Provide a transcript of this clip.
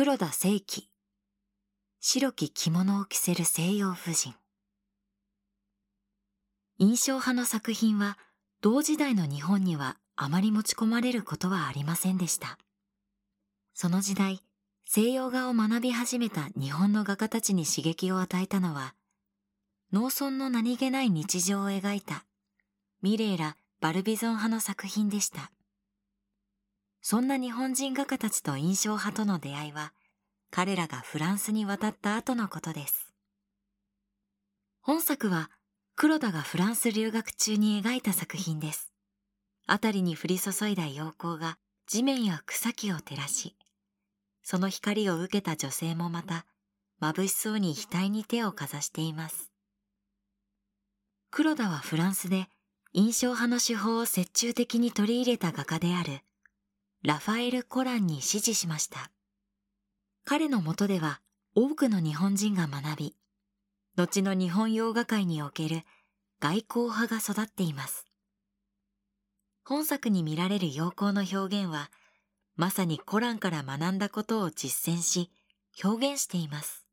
黒田清輝白き着物を着せる西洋婦人。印象派の作品は同時代の日本にはあまり持ち込まれることはありませんでした。その時代西洋画を学び始めた日本の画家たちに刺激を与えたのは農村の何気ない日常を描いたミレーラ・バルビゾン派の作品でした。そんな日本人画家たちと印象派との出会いは彼らがフランスに渡った後のことです。本作は黒田がフランス留学中に描いた作品です。辺りに降り注いだ陽光が地面や草木を照らし、その光を受けた女性もまた眩しそうに額に手をかざしています。黒田はフランスで印象派の手法を折衷的に取り入れた画家であるラファエル・コランに指示しました。彼のもとでは多くの日本人が学び、後の日本洋画界における外交派が育っています。本作に見られる洋行の表現は、まさにコランから学んだことを実践し、表現しています。